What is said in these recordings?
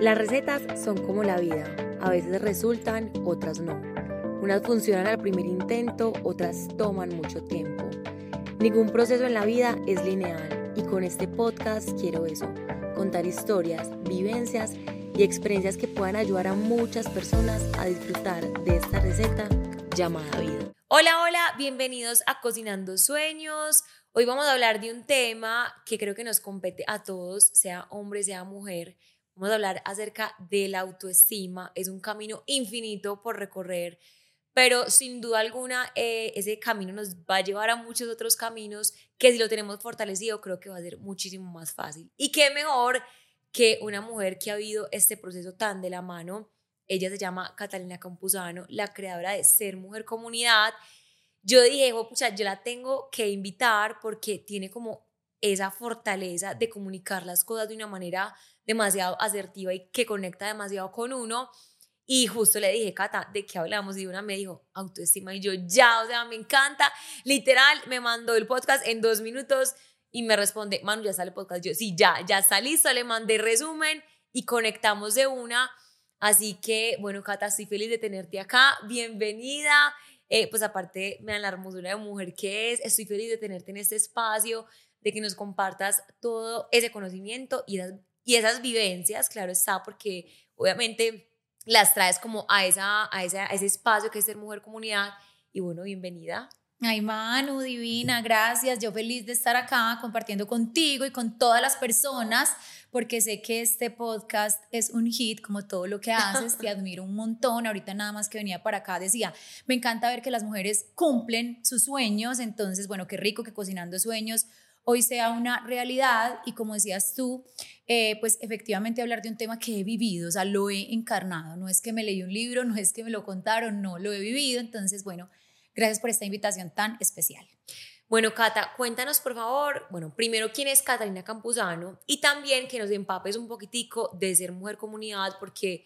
Las recetas son como la vida, a veces resultan, otras no. Unas funcionan al primer intento, otras toman mucho tiempo. Ningún proceso en la vida es lineal y con este podcast quiero eso, contar historias, vivencias y experiencias que puedan ayudar a muchas personas a disfrutar de esta receta llamada vida. Hola, hola, bienvenidos a Cocinando Sueños. Hoy vamos a hablar de un tema que creo que nos compete a todos, sea hombre, sea mujer, Vamos a hablar acerca de la autoestima. Es un camino infinito por recorrer, pero sin duda alguna eh, ese camino nos va a llevar a muchos otros caminos que si lo tenemos fortalecido creo que va a ser muchísimo más fácil. Y qué mejor que una mujer que ha habido este proceso tan de la mano. Ella se llama Catalina Campuzano, la creadora de Ser Mujer Comunidad. Yo dije, pucha, yo la tengo que invitar porque tiene como esa fortaleza de comunicar las cosas de una manera demasiado asertiva y que conecta demasiado con uno. Y justo le dije, Cata, ¿de qué hablamos? Y una me dijo, autoestima. Y yo, ya, o sea, me encanta. Literal, me mandó el podcast en dos minutos y me responde, Manu, ya sale el podcast. Yo, sí, ya, ya está listo. Le mandé resumen y conectamos de una. Así que, bueno, Cata, estoy feliz de tenerte acá. Bienvenida. Eh, pues aparte, me dan la hermosura de mujer que es. Estoy feliz de tenerte en este espacio, de que nos compartas todo ese conocimiento y y esas vivencias, claro está, porque obviamente las traes como a, esa, a, esa, a ese espacio que es ser mujer comunidad. Y bueno, bienvenida. Ay, Manu, divina, gracias. Yo feliz de estar acá compartiendo contigo y con todas las personas, porque sé que este podcast es un hit, como todo lo que haces. Te admiro un montón. Ahorita nada más que venía para acá decía, me encanta ver que las mujeres cumplen sus sueños. Entonces, bueno, qué rico que cocinando sueños hoy sea una realidad y como decías tú, eh, pues efectivamente hablar de un tema que he vivido, o sea, lo he encarnado, no es que me leí un libro, no es que me lo contaron, no, lo he vivido, entonces, bueno, gracias por esta invitación tan especial. Bueno, Cata, cuéntanos por favor, bueno, primero quién es Catalina Campuzano y también que nos empapes un poquitico de ser mujer comunidad porque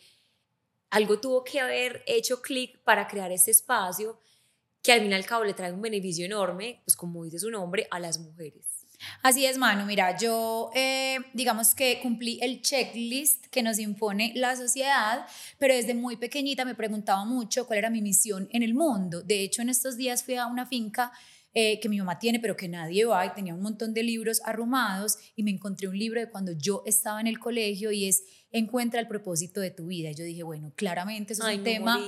algo tuvo que haber hecho clic para crear este espacio que al fin y al cabo le trae un beneficio enorme, pues como dice su nombre, a las mujeres. Así es, Manu. Mira, yo eh, digamos que cumplí el checklist que nos impone la sociedad, pero desde muy pequeñita me preguntaba mucho cuál era mi misión en el mundo. De hecho, en estos días fui a una finca eh, que mi mamá tiene, pero que nadie va, y tenía un montón de libros arrumados, y me encontré un libro de cuando yo estaba en el colegio y es Encuentra el propósito de tu vida. Y yo dije, bueno, claramente eso es un tema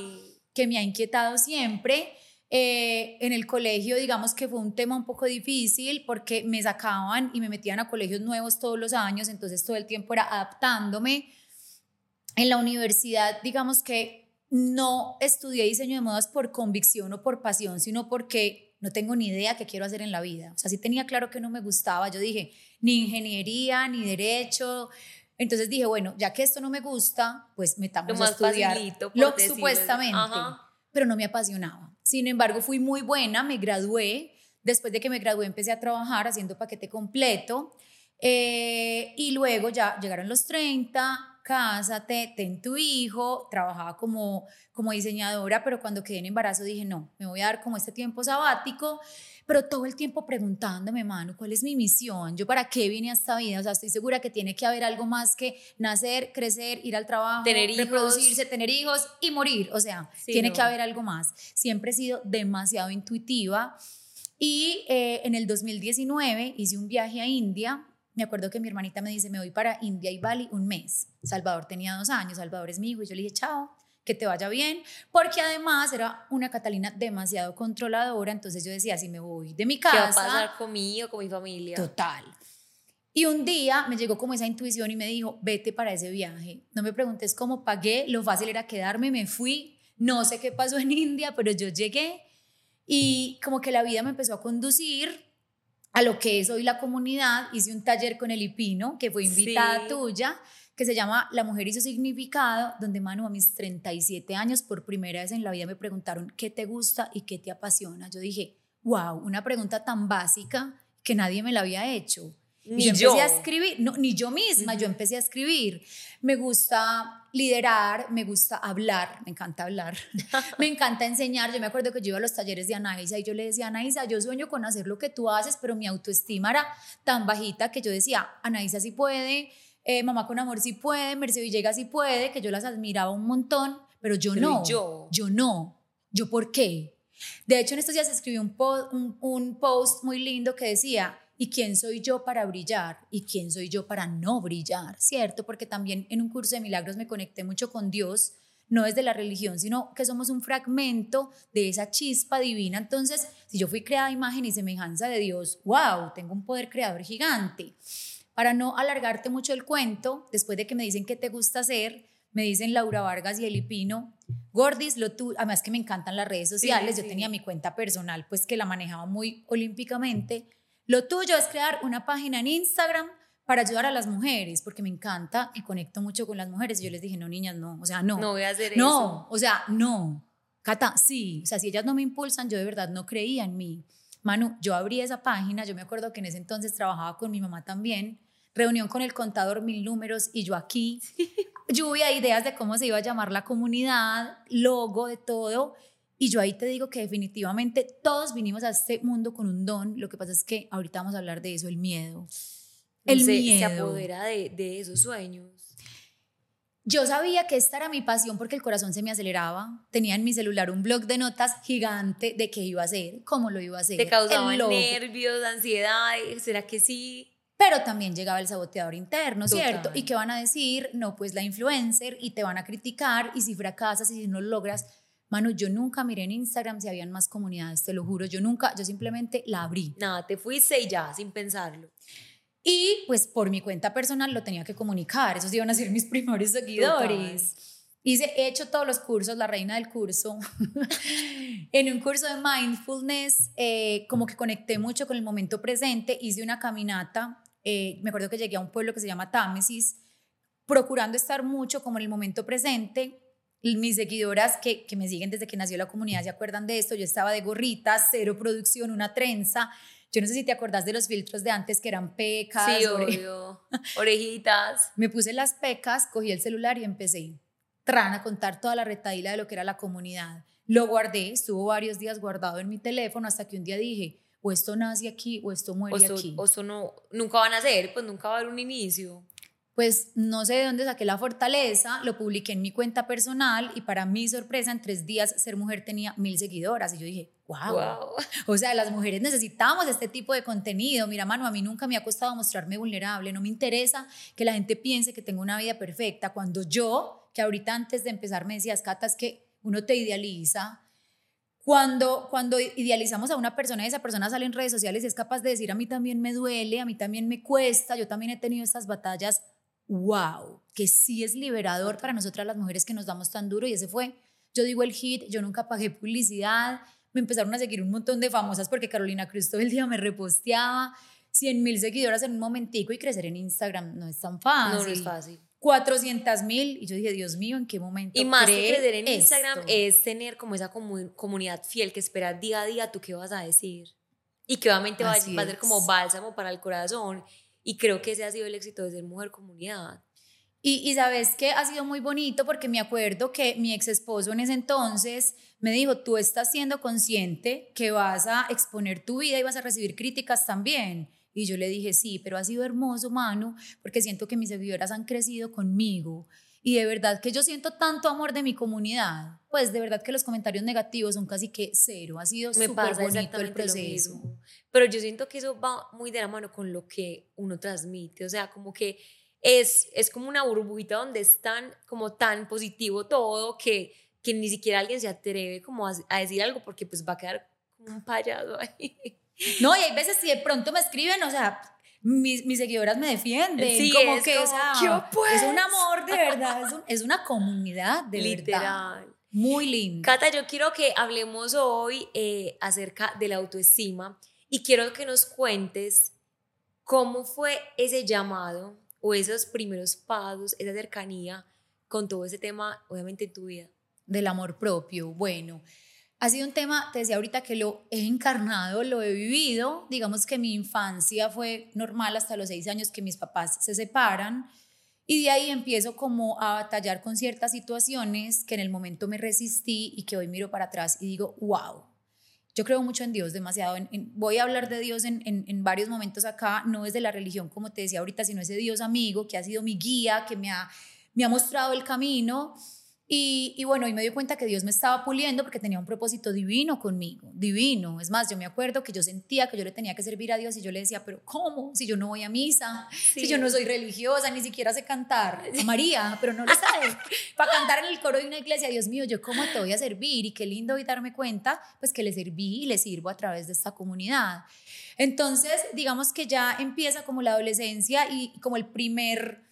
que me ha inquietado siempre. Eh, en el colegio, digamos que fue un tema un poco difícil porque me sacaban y me metían a colegios nuevos todos los años, entonces todo el tiempo era adaptándome. En la universidad, digamos que no estudié diseño de modas por convicción o por pasión, sino porque no tengo ni idea qué quiero hacer en la vida. O sea, sí tenía claro que no me gustaba. Yo dije, ni ingeniería, ni derecho. Entonces dije, bueno, ya que esto no me gusta, pues metamos a estudiar lo supuestamente, pero no me apasionaba. Sin embargo, fui muy buena, me gradué. Después de que me gradué, empecé a trabajar haciendo paquete completo. Eh, y luego ya llegaron los 30, cásate, ten tu hijo. Trabajaba como, como diseñadora, pero cuando quedé en embarazo dije, no, me voy a dar como este tiempo sabático pero todo el tiempo preguntándome, mano, ¿cuál es mi misión? ¿Yo para qué vine a esta vida? O sea, estoy segura que tiene que haber algo más que nacer, crecer, ir al trabajo, tener reproducirse, tener hijos y morir. O sea, tiene que haber algo más. Siempre he sido demasiado intuitiva. Y eh, en el 2019 hice un viaje a India. Me acuerdo que mi hermanita me dice, me voy para India y Bali un mes. Salvador tenía dos años, Salvador es mi hijo, y yo le dije, chao que te vaya bien, porque además era una Catalina demasiado controladora, entonces yo decía, si me voy de mi casa... ¿Qué va a pasar conmigo, con mi familia? Total. Y un día me llegó como esa intuición y me dijo, vete para ese viaje. No me preguntes cómo pagué, lo fácil era quedarme, me fui, no sé qué pasó en India, pero yo llegué y como que la vida me empezó a conducir a lo que es hoy la comunidad. Hice un taller con el Ipino, que fue invitada tuya que se llama La mujer y su significado, donde Manu a mis 37 años por primera vez en la vida me preguntaron qué te gusta y qué te apasiona. Yo dije, wow, una pregunta tan básica que nadie me la había hecho. Ni yo empecé a escribir, no, ni yo misma, yo empecé a escribir. Me gusta liderar, me gusta hablar, me encanta hablar, me encanta enseñar. Yo me acuerdo que yo iba a los talleres de Anaísa y yo le decía, Anaísa, yo sueño con hacer lo que tú haces, pero mi autoestima era tan bajita que yo decía, Anaísa sí puede, eh, Mamá con Amor sí puede, Mercedes Villegas sí puede, que yo las admiraba un montón, pero yo no. yo? Yo no. ¿Yo por qué? De hecho, en estos días escribí un, un post muy lindo que decía, ¿y quién soy yo para brillar? ¿Y quién soy yo para no brillar? ¿Cierto? Porque también en un curso de milagros me conecté mucho con Dios no desde la religión, sino que somos un fragmento de esa chispa divina. Entonces, si yo fui creada imagen y semejanza de Dios, wow, tengo un poder creador gigante. Para no alargarte mucho el cuento, después de que me dicen qué te gusta hacer, me dicen Laura Vargas y Elipino, Gordis, lo tú, además que me encantan las redes sociales, yo tenía mi cuenta personal, pues que la manejaba muy olímpicamente. Lo tuyo es crear una página en Instagram para ayudar a las mujeres, porque me encanta y conecto mucho con las mujeres. Y yo les dije, no, niñas, no, o sea, no. No voy a hacer no, eso. No, o sea, no. Cata, sí, o sea, si ellas no me impulsan, yo de verdad no creía en mí. Manu, yo abrí esa página, yo me acuerdo que en ese entonces trabajaba con mi mamá también, reunión con el contador, mil números, y yo aquí, lluvia de ideas de cómo se iba a llamar la comunidad, logo, de todo. Y yo ahí te digo que definitivamente todos vinimos a este mundo con un don. Lo que pasa es que ahorita vamos a hablar de eso, el miedo. El se, miedo. Se apodera de, de esos sueños. Yo sabía que esta era mi pasión porque el corazón se me aceleraba. Tenía en mi celular un blog de notas gigante de qué iba a hacer, cómo lo iba a hacer. Te causaban nervios, ansiedad, ¿será que sí? Pero también llegaba el saboteador interno, ¿cierto? ¿Y qué van a decir? No, pues la influencer y te van a criticar y si fracasas y si no lo logras. Manu, yo nunca miré en Instagram si habían más comunidades, te lo juro. Yo nunca, yo simplemente la abrí. Nada, te fuiste y ya, sin pensarlo. Y pues por mi cuenta personal lo tenía que comunicar, esos iban a ser mis primeros seguidores. Hice, he hecho todos los cursos, la reina del curso. en un curso de mindfulness, eh, como que conecté mucho con el momento presente, hice una caminata, eh, me acuerdo que llegué a un pueblo que se llama Támesis, procurando estar mucho como en el momento presente. Mis seguidoras que, que me siguen desde que nació la comunidad se acuerdan de esto, yo estaba de gorrita, cero producción, una trenza, yo no sé si te acordás de los filtros de antes que eran pecas. Sí, obvio. Orejitas. Me puse las pecas, cogí el celular y empecé tran a contar toda la retadila de lo que era la comunidad. Lo guardé, estuvo varios días guardado en mi teléfono hasta que un día dije, o esto nace aquí o esto muere o aquí. O esto no, nunca van a ser, pues nunca va a haber un inicio. Pues no sé de dónde saqué la fortaleza, lo publiqué en mi cuenta personal y para mi sorpresa en tres días Ser Mujer tenía mil seguidoras y yo dije, wow. wow. O sea, las mujeres necesitamos este tipo de contenido. Mira, mano, a mí nunca me ha costado mostrarme vulnerable, no me interesa que la gente piense que tengo una vida perfecta cuando yo, que ahorita antes de empezar me decías, Cata, es que uno te idealiza. Cuando, cuando idealizamos a una persona y esa persona sale en redes sociales y es capaz de decir, a mí también me duele, a mí también me cuesta, yo también he tenido estas batallas wow, que sí es liberador para nosotras las mujeres que nos damos tan duro y ese fue, yo digo el hit, yo nunca pagué publicidad, me empezaron a seguir un montón de famosas porque Carolina Cruz todo el día me reposteaba, 100 mil seguidoras en un momentico y crecer en Instagram no es tan fácil. No, no es fácil. 400 mil y yo dije, Dios mío, ¿en qué momento? Y más que crecer en Instagram es tener como esa comunidad fiel que espera día a día tú qué vas a decir y que obviamente va, va a ser como bálsamo para el corazón y creo que ese ha sido el éxito de ser mujer comunidad. Y, y, sabes que ha sido muy bonito porque me acuerdo que mi ex esposo en ese entonces me dijo, tú estás siendo consciente que vas a exponer tu vida y vas a recibir críticas también. Y yo le dije, sí, pero ha sido hermoso, Manu, porque siento que mis seguidoras han crecido conmigo. Y de verdad que yo siento tanto amor de mi comunidad. Pues de verdad que los comentarios negativos son casi que cero. Ha sido súper bonito el proceso. Pero yo siento que eso va muy de la mano con lo que uno transmite. O sea, como que es, es como una burbujita donde es tan, como tan positivo todo que, que ni siquiera alguien se atreve como a, a decir algo porque pues va a quedar como un payaso ahí. No, y hay veces si de pronto me escriben, o sea, mis, mis seguidoras me defienden. Sí, como es que como, ¿qué es un amor de verdad, es, un- es una comunidad de Literal. verdad. Muy linda. Cata, yo quiero que hablemos hoy eh, acerca de la autoestima y quiero que nos cuentes cómo fue ese llamado o esos primeros pasos, esa cercanía con todo ese tema, obviamente en tu vida. del amor propio. Bueno, ha sido un tema, te decía ahorita que lo he encarnado, lo he vivido. Digamos que mi infancia fue normal hasta los seis años que mis papás se separan. Y de ahí empiezo como a batallar con ciertas situaciones que en el momento me resistí y que hoy miro para atrás y digo, wow. Yo creo mucho en Dios, demasiado. voy a hablar de Dios en, en, varios momentos acá, no es de la religión, como te decía ahorita, sino ese Dios amigo que ha sido mi guía, que me ha, me ha mostrado el camino y, bueno, y me di cuenta que Dios me estaba puliendo porque tenía un propósito divino conmigo, divino. Es más, yo me acuerdo que yo sentía que yo le tenía que servir a Dios y yo le decía, pero ¿cómo? Si yo no voy a misa, si yo no soy religiosa, ni siquiera sé cantar. María, pero no lo sabe. Para cantar en el coro de una iglesia, Dios mío, ¿yo cómo te voy a servir? Y qué lindo hoy darme cuenta, pues que le serví y le sirvo a través de esta comunidad. Entonces, digamos que ya empieza como la adolescencia y como el primer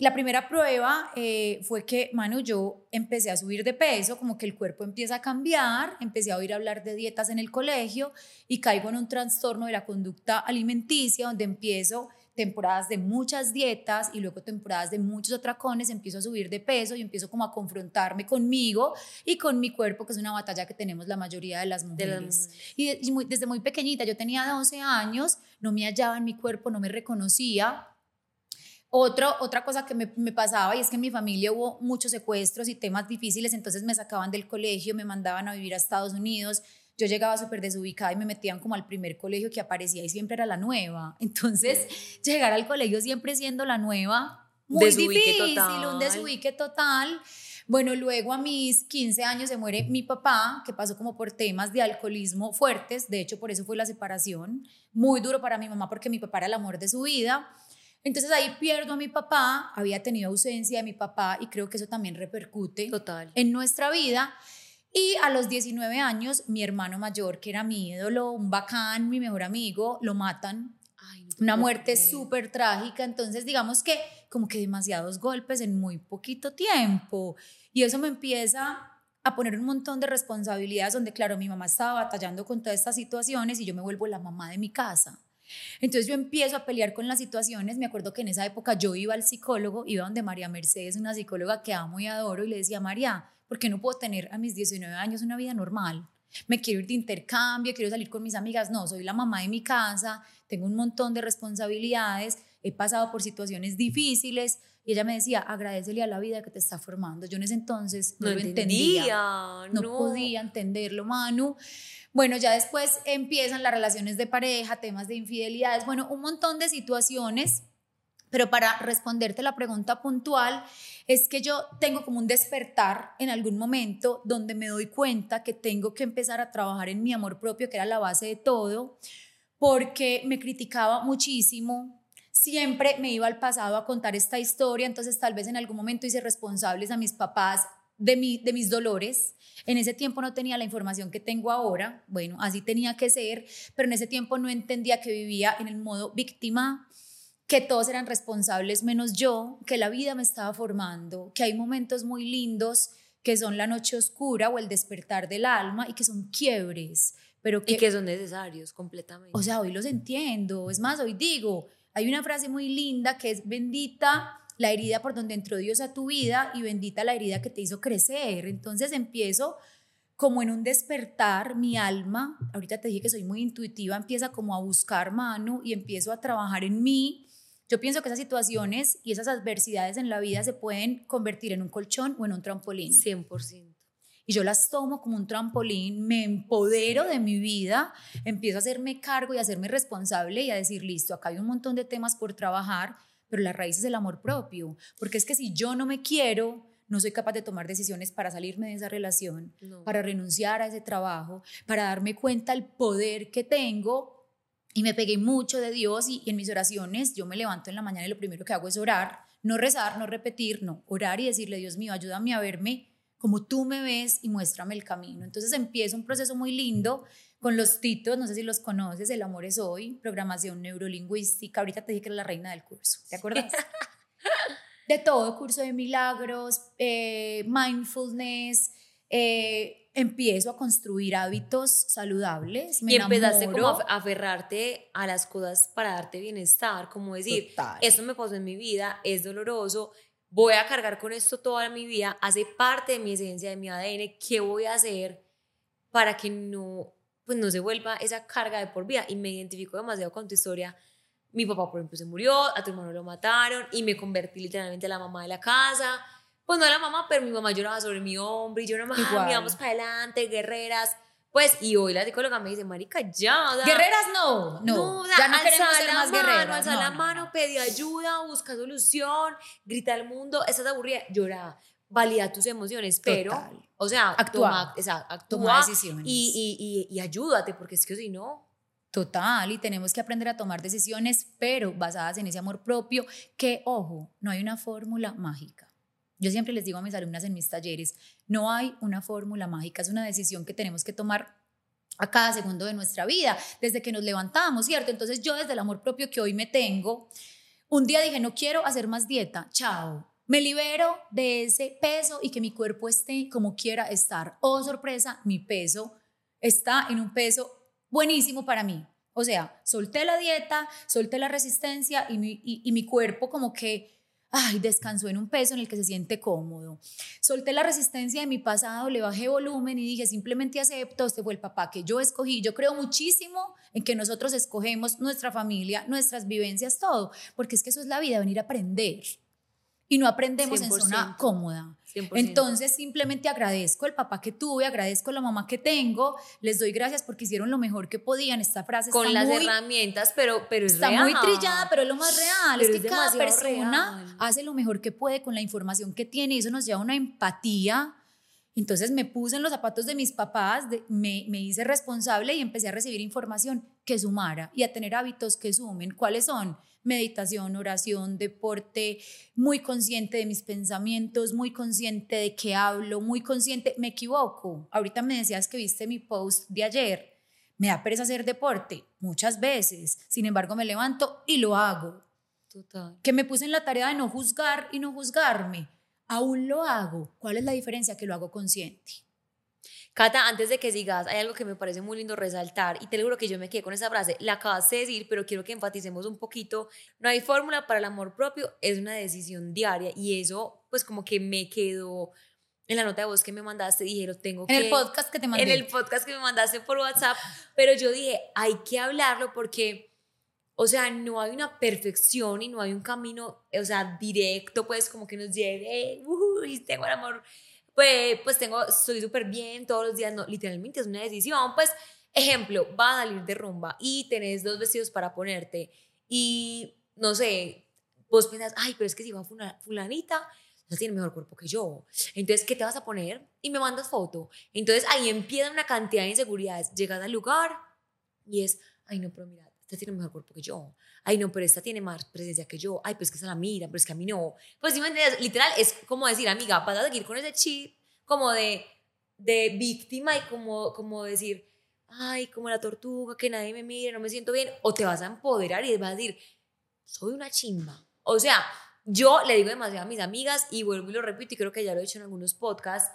la primera prueba eh, fue que, Manu, yo empecé a subir de peso, como que el cuerpo empieza a cambiar, empecé a oír hablar de dietas en el colegio y caigo en un trastorno de la conducta alimenticia donde empiezo temporadas de muchas dietas y luego temporadas de muchos atracones, empiezo a subir de peso y empiezo como a confrontarme conmigo y con mi cuerpo, que es una batalla que tenemos la mayoría de las mujeres. Y, desde muy pequeñita, yo tenía 12 años, no me hallaba en mi cuerpo, no me reconocía, otra cosa que me, pasaba y es que en mi familia hubo muchos secuestros y temas difíciles, entonces me sacaban del colegio, me mandaban a vivir a Estados Unidos, yo llegaba súper desubicada y me metían como al primer colegio que aparecía y siempre era la nueva. Entonces, llegar al colegio siempre siendo la nueva, muy difícil, un desubique total. Bueno, luego a mis 15 años se muere mi papá, que pasó como por temas de alcoholismo fuertes, de hecho por eso fue la separación, muy duro para mi mamá porque mi papá era el amor de su vida. Entonces ahí pierdo a mi papá, había tenido ausencia de mi papá y creo que eso también repercute Total. en nuestra vida. Y a los 19 años, mi hermano mayor, que era mi ídolo, un bacán, mi mejor amigo, lo matan. Una muerte súper trágica. Entonces, digamos que como que demasiados golpes en muy poquito tiempo. Y eso me empieza a poner un montón de responsabilidades donde, claro, mi mamá estaba batallando con todas estas situaciones y yo me vuelvo la mamá de mi casa. Entonces yo empiezo a pelear con las situaciones. Me acuerdo que en esa época yo iba al psicólogo, iba donde María Mercedes, una psicóloga que amo y adoro, y le decía, María, ¿por qué no puedo tener a mis 19 años una vida normal? Me quiero ir de intercambio, quiero salir con mis amigas. No, soy la mamá de mi casa, tengo un montón de responsabilidades, he pasado por situaciones difíciles. Y ella me decía, agradecele a la vida que te está formando. Yo en ese entonces no, lo entendía. no, no podía entenderlo, Manu. Bueno, ya después empiezan las relaciones de pareja, temas de infidelidades, bueno, un montón de situaciones. Pero para responderte la pregunta puntual, es que yo tengo como un despertar en algún momento donde me doy cuenta que tengo que empezar a trabajar en mi amor propio, que era la base de todo, porque me criticaba muchísimo, siempre me iba al pasado a contar esta historia, entonces tal vez en algún momento hice responsables a mis papás de, mi, de mis dolores. En ese tiempo no tenía la información que tengo ahora, bueno, así tenía que ser, pero en ese tiempo no entendía que vivía en el modo víctima, que todos eran responsables menos yo, que la vida me estaba formando, que hay momentos muy lindos que son la noche oscura o el despertar del alma y que son quiebres, pero que, y que son necesarios completamente. O sea, hoy los entiendo, es más, hoy digo, hay una frase muy linda que es bendita la herida por donde entró Dios a tu vida y bendita la herida que te hizo crecer. Entonces empiezo como en un despertar, mi alma, ahorita te dije que soy muy intuitiva, empieza como a buscar mano y empiezo a trabajar en mí. Yo pienso que esas situaciones y esas adversidades en la vida se pueden convertir en un colchón o en un trampolín. 100%. Y yo las tomo como un trampolín, me empodero de mi vida, empiezo a hacerme cargo y a hacerme responsable y a decir, listo, acá hay un montón de temas por trabajar, pero la raíz es el amor propio, porque es que si yo no me quiero, no soy capaz de tomar decisiones para salirme de esa relación, para renunciar a ese trabajo, para darme cuenta del poder que tengo. Y me pegué mucho de Dios y, en mis oraciones yo me levanto en la mañana y lo primero que hago es orar, no rezar, no repetir, no, orar y decirle, Dios mío, ayúdame a verme como tú me ves y muéstrame el camino. Entonces empieza un proceso muy lindo con los titos, no sé si los conoces, El amor es hoy, programación neurolingüística, ahorita te dije que era la reina del curso, ¿te acuerdas? de todo, curso de milagros, eh, mindfulness, eh, empiezo a construir hábitos saludables. Me y empezaste como a aferrarte a las cosas para darte bienestar, como decir, esto me pasó en mi vida, es doloroso, voy a cargar con esto toda mi vida, hace parte de mi esencia, de mi ADN, ¿qué voy a hacer para que no pues no se vuelva esa carga de por vida. Y me identifico demasiado con tu historia. Mi papá, por ejemplo, se murió, a tu hermano lo mataron y me convertí literalmente en la mamá de la casa. Pues no la mamá, pero mi mamá lloraba sobre mi hombro y yo nomás, vamos para adelante, guerreras. Pues, y hoy la psicóloga me dice, marica, ya. guerreras no, no. ya no queremos ser más guerreras. Alza la mano, pedí ayuda, busca solución, grita al mundo, estás aburrida, llora, valida tus emociones, pero, o sea, actúa, toma, actúa decisiones. Y, y, y, ayúdate, porque es que si no... Total, y tenemos que aprender a tomar decisiones, pero basadas en ese amor propio, que, ojo, no hay una fórmula mágica. Yo siempre les digo a mis alumnas en mis talleres, no hay una fórmula mágica, es una decisión que tenemos que tomar a cada segundo de nuestra vida, desde que nos levantamos, ¿cierto? Entonces yo desde el amor propio que hoy me tengo, un día dije, no quiero hacer más dieta, chao, me libero de ese peso y que mi cuerpo esté como quiera estar. Oh, sorpresa, mi peso está en un peso buenísimo para mí. O sea, solté la dieta, solté la resistencia y mi, y mi cuerpo como que ay, descansó en un peso en el que se siente cómodo. Solté la resistencia de mi pasado, le bajé volumen y dije, simplemente acepto, este fue el papá que yo escogí. Yo creo muchísimo en que nosotros escogemos nuestra familia, nuestras vivencias, todo, porque es que eso es la vida, venir a aprender y no aprendemos en zona cómoda. Entonces simplemente agradezco el papá que tuve, agradezco la mamá que tengo, les doy gracias porque hicieron lo mejor que podían. Esta frase con las herramientas, pero pero es está muy trillada, pero es lo más real. es que cada persona hace lo mejor que puede con la información que tiene y eso nos lleva a una empatía. Entonces me puse en los zapatos de mis papás, me, me hice responsable y empecé a recibir información que sumara y a tener hábitos que sumen. ¿Cuáles son? Meditación, oración, deporte, muy consciente de mis pensamientos, muy consciente de qué hablo, muy consciente, me equivoco. Ahorita me decías que viste mi post de ayer, me da pereza hacer deporte muchas veces, sin embargo me levanto y lo hago. Total. Que me puse en la tarea de no juzgar y no juzgarme. Aún lo hago. ¿Cuál es la diferencia? Que lo hago consciente. Cata, antes de que sigas, hay algo que me parece muy lindo resaltar y te lo juro que yo me quedé con esa frase, la acabas de decir, pero quiero que enfaticemos un poquito, no hay fórmula para el amor propio, es una decisión diaria y eso pues como que me quedó en la nota de voz que me mandaste, dije, lo tengo que... En el podcast que te mandé. En el podcast que me mandaste por WhatsApp, pero yo dije, hay que hablarlo porque, o sea, no hay una perfección y no hay un camino, o sea, directo, pues como que nos llegue, y tengo el amor pues, pues tengo, estoy súper bien todos los días, no, literalmente es una decisión, pues, ejemplo, va a salir de rumba y tenés dos vestidos para ponerte y, no sé, vos piensas, ay, pero es que si va fulanita, no tiene mejor cuerpo que yo. Entonces, ¿qué te vas a poner? Y me mandas foto. Entonces, ahí empieza una cantidad de inseguridades. Llegas al lugar y es, ay, no, pero mira, esta tiene mejor cuerpo que yo. Ay, no, pero esta tiene más presencia que yo. Ay, pues que se la mira, pero es que a mí no. Pues sí, literal, es como decir, amiga, vas a seguir con ese chip como de, de víctima y como, como decir, ay, como la tortuga, que nadie me mire, no me siento bien. O te vas a empoderar y vas a decir, soy una chimba. O sea, yo le digo demasiado a mis amigas y vuelvo y lo repito y creo que ya lo he hecho en algunos podcasts,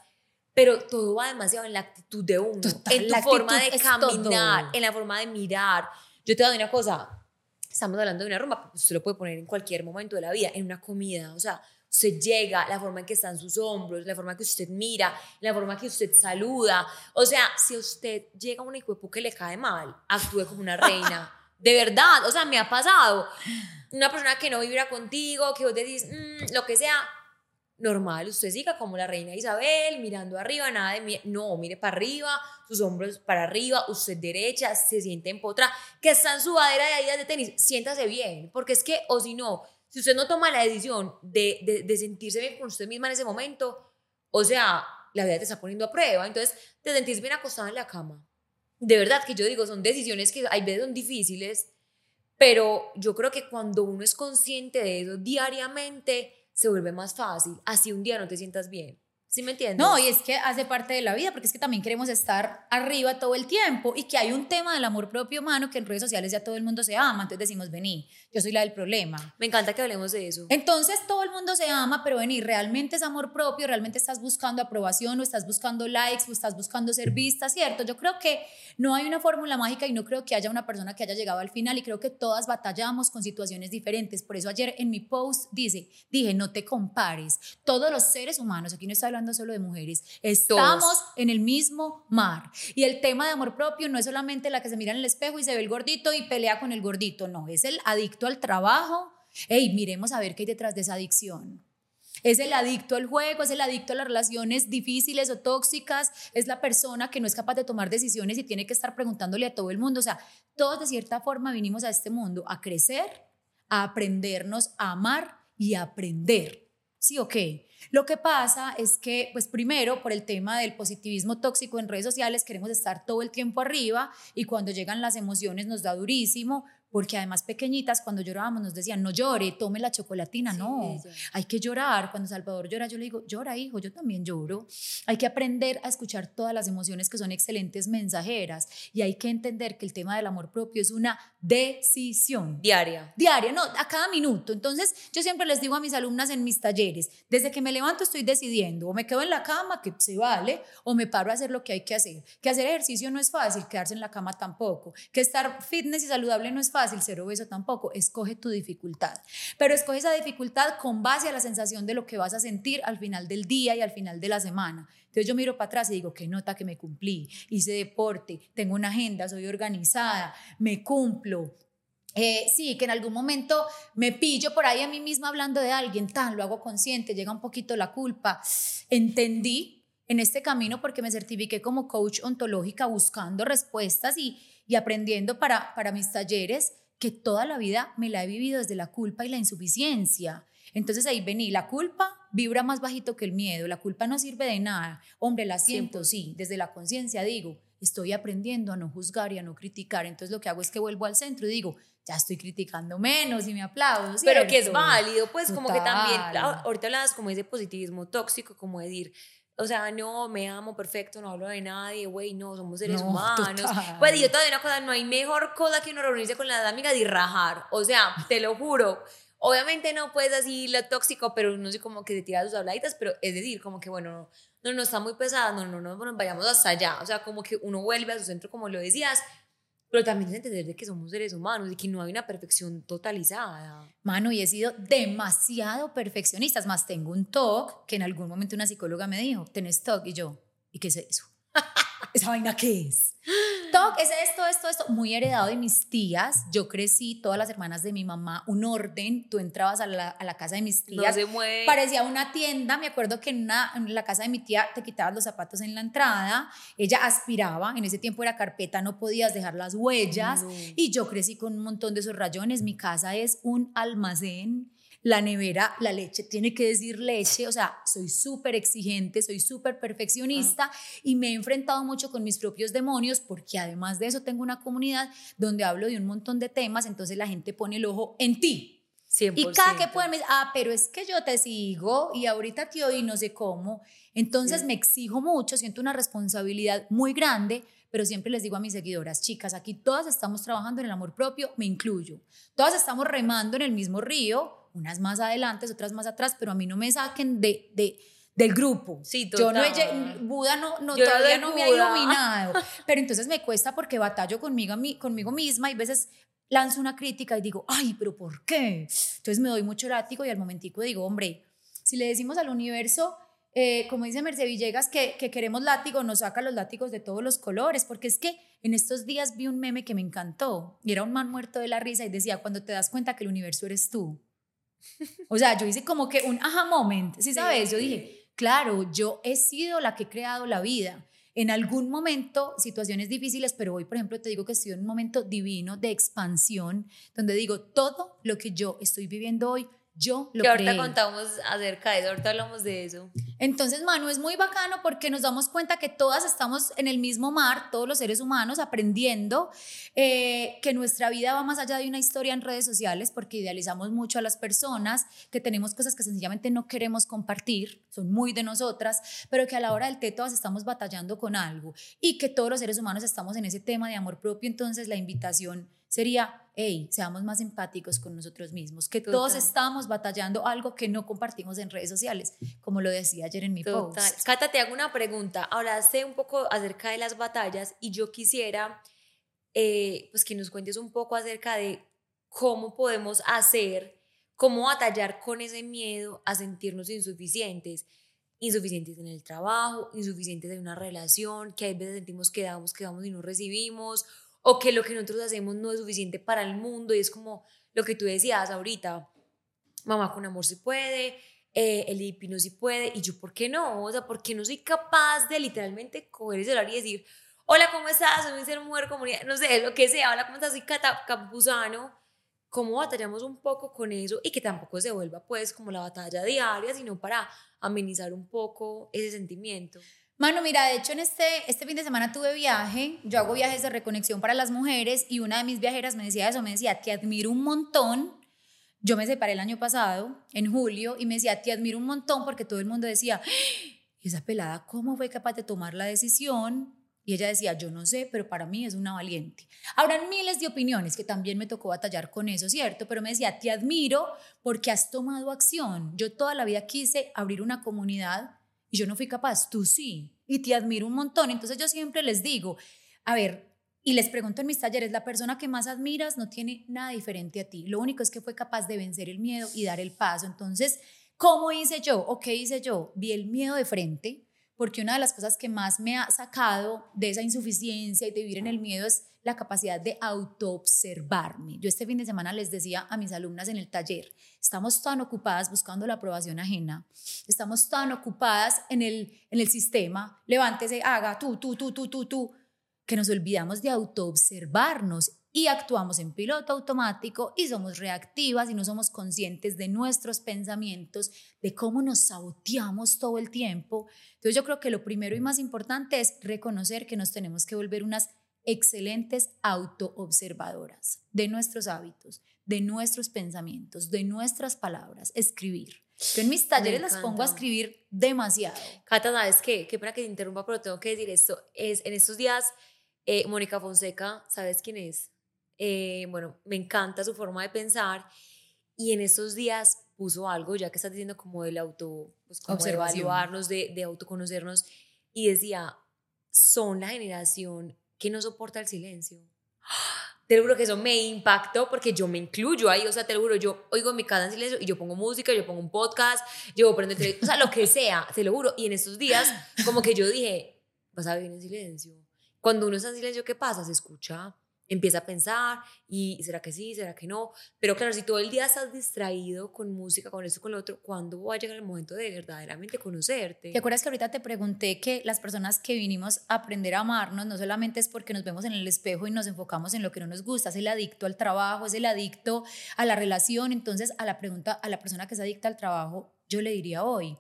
pero todo va demasiado en la actitud de uno, en tu forma de caminar, en la forma de mirar, yo te doy una cosa, estamos hablando de una rumba, usted lo puede poner en cualquier momento de la vida, en una comida, o sea, usted llega, la forma en que están sus hombros, la forma en que usted mira, la forma en que usted saluda, o sea, si usted llega a un equipo que le cae mal, actúe como una reina. De verdad, o sea, me ha pasado. Una persona que no vibra contigo, que vos decís, mm, lo que sea, normal, usted siga como la reina Isabel, mirando arriba, nada de... No, mire para arriba, sus hombros para arriba, usted derecha, se siente en potra, que está en su badera de ahí de tenis, siéntase bien, porque es que, o si no, si usted no toma la decisión de, de, sentirse bien con usted misma en ese momento, o sea, la vida te está poniendo a prueba, entonces te sentís bien acostada en la cama. De verdad que yo digo, son decisiones que hay veces son difíciles, pero yo creo que cuando uno es consciente de eso diariamente, se vuelve más fácil. Así un día no te sientas bien. ¿Sí me entiendes? No, y es que hace parte de la vida, porque es que también queremos estar arriba todo el tiempo y que hay un tema del amor propio humano que en redes sociales ya todo el mundo se ama, entonces decimos, vení, yo soy la del problema. Me encanta que hablemos de eso. Entonces todo el mundo se ama, pero vení, ¿realmente es amor propio? ¿Realmente estás buscando aprobación o estás buscando likes o estás buscando ser vista, cierto? Yo creo que no hay una fórmula mágica y no creo que haya una persona que haya llegado al final y creo que todas batallamos con situaciones diferentes. Por eso ayer en mi post dice, dije, no te compares. Todos los seres humanos, aquí no está hablando solo de mujeres, estamos en el mismo mar. Y el tema de amor propio no es solamente la que se mira en el espejo y se ve el gordito y pelea con el gordito, no, es el adicto al trabajo. Hey, miremos a ver qué hay detrás de esa adicción. Es el adicto al juego, es el adicto a las relaciones difíciles o tóxicas, es la persona que no es capaz de tomar decisiones y tiene que estar preguntándole a todo el mundo. O sea, todos de cierta forma vinimos a este mundo a crecer, a aprendernos a amar y a aprender. ¿Sí o qué? Lo que pasa es que, pues primero, por el tema del positivismo tóxico en redes sociales, queremos estar todo el tiempo arriba y cuando llegan las emociones nos da durísimo, porque además pequeñitas cuando llorábamos nos decían, no llore, tome la chocolatina, no, hay que llorar. Cuando Salvador llora, yo le digo, llora hijo, yo también lloro. Hay que aprender a escuchar todas las emociones que son excelentes mensajeras y hay que entender que el tema del amor propio es una decisión. Diaria. Diaria, no, a cada minuto. Entonces, yo siempre les digo a mis alumnas en mis talleres, desde que me levanto estoy decidiendo, o me quedo en la cama, que se vale, o me paro a hacer lo que hay que hacer. Que hacer ejercicio no es fácil, quedarse en la cama tampoco. Que estar fitness y saludable no es fácil fácil ser obeso tampoco, escoge tu dificultad. Pero escoge esa dificultad con base a la sensación de lo que vas a sentir al final del día y al final de la semana. Entonces yo miro para atrás y digo, qué nota que me cumplí, hice deporte, tengo una agenda, soy organizada, me cumplo, eh, sí, que en algún momento me pillo por ahí a mí misma hablando de alguien, tan, lo hago consciente, llega un poquito la culpa. Entendí en este camino porque me certifiqué como coach ontológica buscando respuestas y, y aprendiendo para, para mis talleres que toda la vida me la he vivido desde la culpa y la insuficiencia. Entonces ahí vení, la culpa vibra más bajito que el miedo, la culpa no sirve de nada. Hombre, la siento, sí, desde la conciencia digo, estoy aprendiendo a no juzgar y a no criticar. Entonces lo que hago es que vuelvo al centro y digo, ya estoy criticando menos y me aplaudo. Pero que es válido, pues como que también, ahorita hablabas como ese positivismo tóxico, como decir, o sea, no, me amo perfecto, no hablo de nadie, güey, no, somos seres humanos. Pues yo todavía una cosa, no hay mejor cosa que uno reunirse con las amigas y rajar. O sea, te lo juro. Obviamente no puedes así lo tóxico, pero no sé como que te tiras tus habladitas, pero es decir, como que bueno, no, no, está muy pesada, no, no, no, bueno, vayamos hasta allá. O sea, como que uno vuelve a su centro, como lo decías, pero también es entender de que somos seres humanos y que no hay una perfección totalizada. Mano, y he sido demasiado perfeccionista. Más, tengo un TOC que en algún momento una psicóloga me dijo, tenés TOC, y yo, ¿y qué es eso? ¿Esa vaina qué es? TOC es esto, esto, esto, muy heredado de mis tías. Yo crecí, todas las hermanas de mi mamá, un orden. Tú entrabas a la, a la casa de mis tías. No se Parecía una tienda. Me acuerdo que en, una, en la casa de mi tía te quitabas los zapatos en la entrada. Ella aspiraba. En ese tiempo era carpeta, no podías dejar las huellas. Y yo crecí con un montón de esos rayones. Mi casa es un almacén la nevera, la leche tiene que decir leche, o sea, soy súper exigente, soy súper perfeccionista ah. y me he enfrentado mucho con mis propios demonios porque además de eso tengo una comunidad donde hablo de un montón de temas, entonces la gente pone el ojo en ti. 100%. Y cada que pueden me ah, pero es que yo te sigo y ahorita te oí no sé cómo. Entonces me exijo mucho, siento una responsabilidad muy grande, pero siempre les digo a mis seguidoras, chicas, aquí todas estamos trabajando en el amor propio, me incluyo. Todas estamos remando en el mismo río, unas más adelante, otras más atrás, pero a mí no me saquen de, de del grupo. Sí, Yo no he, Buda no, no todavía no, me ha iluminado, pero entonces me cuesta porque batallo conmigo, conmigo misma y veces lanzo una crítica y digo, ay, pero ¿por qué? Entonces me doy mucho látigo y al momentico digo, hombre, si le decimos al universo, eh, como dice Mercedes Villegas, que, que queremos látigo, nos saca los látigos de todos los colores, porque es que en estos días vi un meme que me encantó y era un man muerto de la risa y decía, cuando te das cuenta que el universo eres tú. O sea, yo hice como que un aha moment, ¿sí sabes? Yo dije, claro, yo he sido la que he creado la vida. En algún momento, situaciones difíciles, pero hoy, por ejemplo, te digo que estoy en un momento divino de expansión, donde digo, todo lo que yo estoy viviendo hoy yo lo que ahorita contamos acerca de eso, ahorita hablamos de eso. Entonces, Manu, es muy bacano porque nos damos cuenta que todas estamos en el mismo mar, todos los seres humanos, aprendiendo eh, que nuestra vida va más allá de una historia en redes sociales porque idealizamos mucho a las personas, que tenemos cosas que sencillamente no queremos compartir, son muy de nosotras, pero que a la hora del té todas estamos batallando con algo y que todos los seres humanos estamos en ese tema de amor propio. Entonces, la invitación sería, hey, seamos más empáticos con nosotros mismos, que todos estamos batallando algo que no compartimos en redes sociales, como lo decía ayer en mi Total. post. Cata, te hago una pregunta. Ahora sé un poco acerca de las batallas y yo quisiera eh, pues que nos cuentes un poco acerca de cómo podemos hacer, cómo batallar con ese miedo a sentirnos insuficientes insuficientes en el trabajo, insuficientes en una relación, que a veces sentimos que damos, que damos y no recibimos, o que lo que nosotros hacemos no es suficiente para el mundo y es como lo que tú decías ahorita, mamá con amor se puede, eh, el hipino sí puede, y yo, ¿por qué no? O sea, ¿por qué no soy capaz de literalmente coger el celular y decir, hola, ¿cómo estás? Soy un ser mujer, comunidad, no sé, lo que sea, hola, ¿cómo estás? Soy Cata Campuzano. ¿Cómo batallamos un poco con eso? Y que tampoco se vuelva pues como la batalla diaria, sino para amenizar un poco ese sentimiento. Mano, mira, de hecho en este, este fin de semana tuve viaje, yo hago viajes de reconexión para las mujeres y una de mis viajeras me decía eso, me decía, te admiro un montón. Yo me separé el año pasado, en julio, y me decía, te admiro un montón porque todo el mundo decía, ¡Ah! esa pelada, ¿cómo fue capaz de tomar la decisión? Y ella decía, yo no sé, pero para mí es una valiente. Habrán miles de opiniones que también me tocó batallar con eso, ¿cierto? Pero me decía, te admiro porque has tomado acción. Yo toda la vida quise abrir una comunidad y yo no fui capaz, tú sí, y te admiro un montón. Entonces yo siempre les digo, a ver, y les pregunto en mis talleres, la persona que más admiras no tiene nada diferente a ti. Lo único es que fue capaz de vencer el miedo y dar el paso. Entonces, ¿cómo hice yo o qué hice yo? Vi el miedo de frente porque una de las cosas que más me ha sacado de esa insuficiencia y de vivir en el miedo es la capacidad de autoobservarme. Yo este fin de semana les decía a mis alumnas en el taller, estamos tan ocupadas buscando la aprobación ajena, estamos tan ocupadas en el, en el sistema, levántese, haga, tú, tú, tú, tú, tú, tú, que nos olvidamos de autoobservarnos y actuamos en piloto automático y somos reactivas y no somos conscientes de nuestros pensamientos, de cómo nos saboteamos todo el tiempo. Entonces yo creo que lo primero y más importante es reconocer que nos tenemos que volver unas excelentes autoobservadoras de nuestros hábitos, de nuestros pensamientos, de nuestras palabras, escribir. Yo en mis talleres las pongo a escribir demasiado. Cata, ¿sabes qué? Qué para que te interrumpa, pero tengo que decir esto. Es, en estos días, eh, Mónica Fonseca, ¿sabes quién es? Eh, bueno, me encanta su forma de pensar y en estos días puso algo, ya que estás diciendo como del auto, pues como de evaluarnos, de, de autoconocernos, y decía, son la generación que no soporta el silencio. Te lo juro que eso me impactó porque yo me incluyo ahí, o sea, te lo juro, yo oigo mi casa en silencio y yo pongo música, yo pongo un podcast, yo prendo el o sea, lo que sea, te lo juro. Y en estos días, como que yo dije, vas a vivir en silencio. Cuando uno está en silencio, ¿qué pasa? Se escucha empieza a pensar y será que sí, será que no. Pero claro, si todo el día estás distraído con música, con esto, con lo otro, ¿cuándo va a llegar el momento de verdaderamente conocerte? ¿Te acuerdas que ahorita te pregunté que las personas que vinimos a aprender a amarnos no solamente es porque nos vemos en el espejo y nos enfocamos en lo que no nos gusta, es el adicto al trabajo, es el adicto a la relación. Entonces, a la pregunta, a la persona que es adicta al trabajo, yo le diría hoy,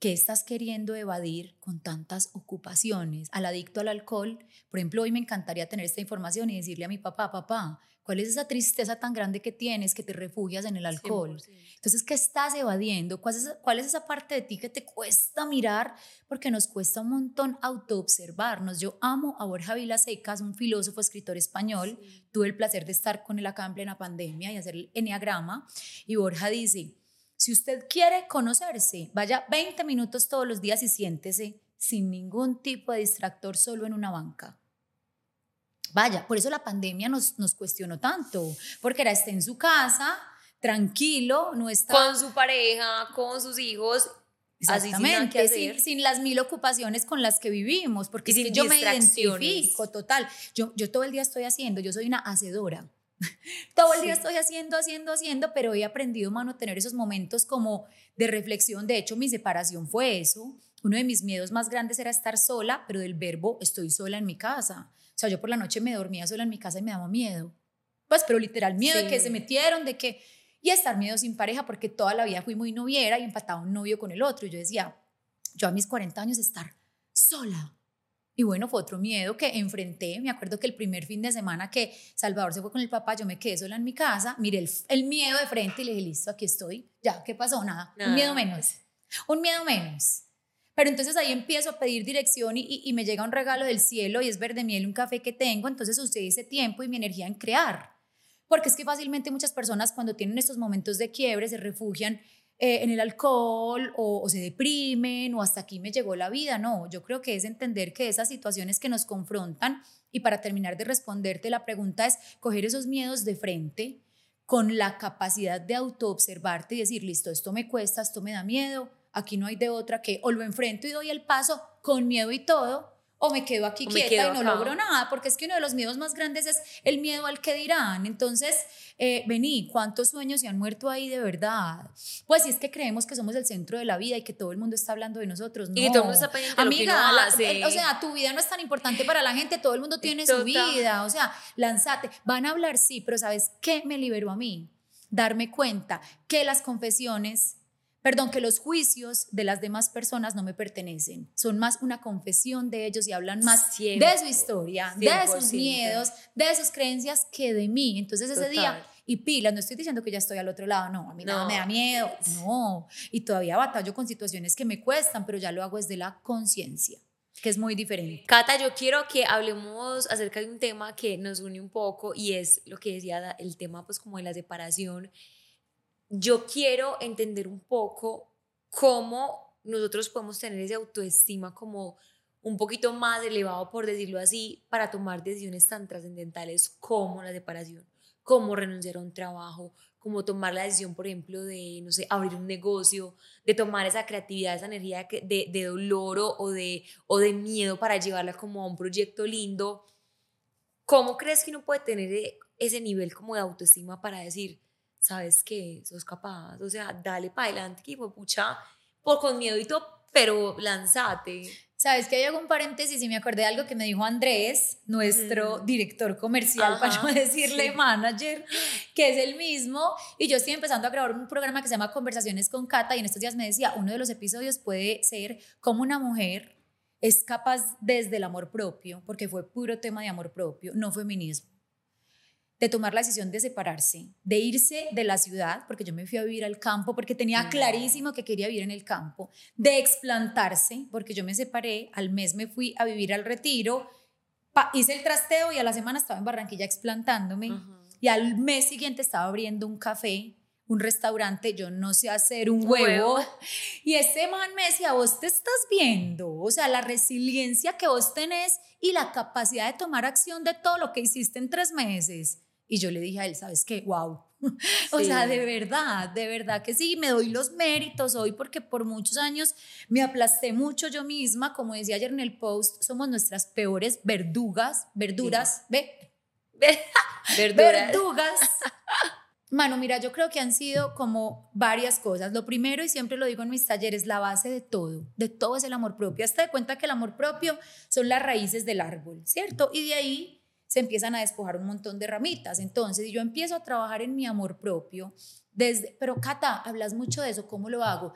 ¿Qué estás queriendo evadir con tantas ocupaciones? Al adicto al alcohol, por ejemplo, hoy me encantaría tener esta información y decirle a mi papá, papá, ¿cuál es esa tristeza tan grande que tienes que te refugias en el alcohol? Entonces, ¿qué estás evadiendo? ¿Cuál es, ¿Cuál es esa parte de ti que te cuesta mirar? Porque nos cuesta un montón autoobservarnos. Yo amo a Borja Vilasecas, un filósofo, escritor español. Tuve el placer de estar con él acá en plena pandemia y hacer el enneagrama. Y Borja dice, si usted quiere conocerse, vaya 20 minutos todos los días y siéntese sin ningún tipo de distractor solo en una banca. Vaya, por eso la pandemia nos, nos cuestionó tanto, porque era esté en su casa, tranquilo, no está... Con su pareja, con sus hijos, Exactamente, sin, sin, las mil ocupaciones con las que vivimos, porque si yo me identifico total. Yo, yo todo el día estoy haciendo, yo soy una hacedora. Todo el día estoy haciendo, haciendo, haciendo, pero he aprendido, mano, a tener esos momentos como de reflexión. De hecho, mi separación fue eso. Uno de mis miedos más grandes era estar sola, pero del verbo estoy sola en mi casa. O sea, yo por la noche me dormía sola en mi casa y me daba miedo. Pues, pero literal, miedo de que se metieron, de que... Y estar miedo sin pareja, porque toda la vida fui muy noviera y empataba un novio con el otro. Y yo decía, yo a mis 40 años estar sola, y bueno, fue otro miedo que enfrenté. Me acuerdo que el primer fin de semana que Salvador se fue con el papá, yo me quedé sola en mi casa, miré el, miedo de frente y le dije, listo, aquí estoy. Ya, ¿qué pasó? Nada. Un miedo menos. Un miedo menos. Pero entonces ahí empiezo a pedir dirección y, y, me llega un regalo del cielo y es verde miel, un café que tengo. Entonces usé ese tiempo y mi energía en crear. Porque es que fácilmente muchas personas cuando tienen estos momentos de quiebre se refugian eh, en el alcohol o, se deprimen o hasta aquí me llegó la vida. No, yo creo que es entender que esas situaciones que nos confrontan y para terminar de responderte la pregunta es coger esos miedos de frente con la capacidad de autoobservarte y decir, listo, esto me cuesta, esto me da miedo, aquí no hay de otra que o lo enfrento y doy el paso con miedo y todo, o me quedo aquí O quieta quedo y no acá. logro nada, porque es que uno de los miedos más grandes es el miedo al que dirán. Entonces, eh, vení, ¿cuántos sueños se han muerto ahí de verdad? Pues si es que creemos que somos el centro de la vida y que todo el mundo está hablando de nosotros, no. Y todo el mundo está pendiente de lo que Amiga, la- o sea, tu vida no es tan importante para la gente, todo el mundo tiene su vida, o sea, lanzate. Van a hablar, sí, pero ¿sabes qué me liberó a mí? Darme cuenta que las confesiones, perdón, que los juicios de las demás personas no me pertenecen, son más una confesión de ellos y hablan más Cien- de su historia, de sus 100%. miedos, de sus creencias que de mí. Entonces ese Total. día, y pilas, no estoy diciendo que ya estoy al otro lado, no, a mí nada No. me da miedo, no, y todavía batallo con situaciones que me cuestan, pero ya lo hago desde la conciencia, que es muy diferente. Cata, yo quiero que hablemos acerca de un tema que nos une un poco y es lo que decía el tema pues como de la separación. Yo quiero entender un poco cómo nosotros podemos tener esa autoestima como un poquito más elevado, por decirlo así, para tomar decisiones tan trascendentales como la separación, como renunciar a un trabajo, como tomar la decisión, por ejemplo, de, no sé, abrir un negocio, de tomar esa creatividad, esa energía de, de dolor o, de, o de miedo para llevarla como a un proyecto lindo. ¿Cómo crees que uno puede tener e- ese nivel como de autoestima para decir, sabes que sos capaz, o sea, dale para adelante, que pucha, por con miedo y todo, pero lanzate. Sabes que hay un paréntesis y me acordé de algo que me dijo Andrés, nuestro Ujú. director comercial, para no decirle sí. manager, que es el mismo. Y yo estoy empezando a grabar un programa que se llama Conversaciones con Cata y en estos días me decía, uno de los episodios puede ser cómo una mujer es capaz desde el amor propio, porque fue puro tema de amor propio, no feminismo, de tomar la decisión de separarse, de irse de la ciudad, porque yo me fui a vivir al campo, porque tenía clarísimo que quería vivir en el campo, de explantarse, porque yo me separé, al mes me fui a vivir al retiro, hice el trasteo y a la semana estaba en Barranquilla explantándome, Ajá. y al mes siguiente estaba abriendo un café, un restaurante, yo no sé hacer un Huevo. huevo. Y ese man me decía, vos te estás viendo, o sea, la resiliencia que vos tenés y la capacidad de tomar acción de todo lo que hiciste en tres meses. Y yo le dije a él, ¿sabes qué? Wow. O sea, Sí. de verdad, de verdad que sí, me doy los méritos hoy porque por muchos años me aplasté mucho yo misma, como decía ayer en el post, somos nuestras peores verdugas, verduras, ve, Verduras. verdugas. Mano, mira, yo creo que han sido como varias cosas. Lo primero, y siempre lo digo en mis talleres, la base de todo, de todo es el amor propio. Hasta de cuenta que el amor propio son las raíces del árbol, ¿cierto? Y de ahí se empiezan a despojar un montón de ramitas. Entonces, yo empiezo a trabajar en mi amor propio. Desde, pero Cata, hablas mucho de eso, ¿cómo lo hago?